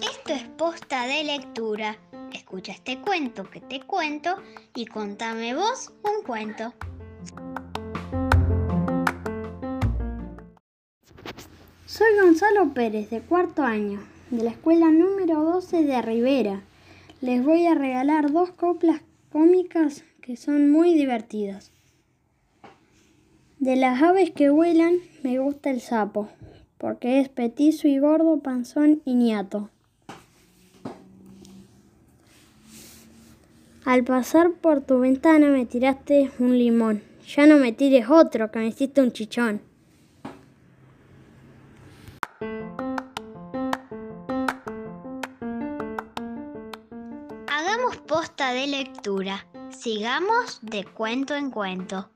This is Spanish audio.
Esto es posta de lectura. Escucha este cuento que te cuento y contame vos un cuento. Soy Gonzalo Pérez, de cuarto año, de la escuela número 12 de Rivera. Les voy a regalar dos coplas cómicas que son muy divertidas. De las aves que vuelan, me gusta el sapo, porque es petizo y gordo, panzón y niato. Al pasar por tu ventana me tiraste un limón. Ya no me tires otro, que me hiciste un chichón. Hagamos posta de lectura. Sigamos de cuento en cuento.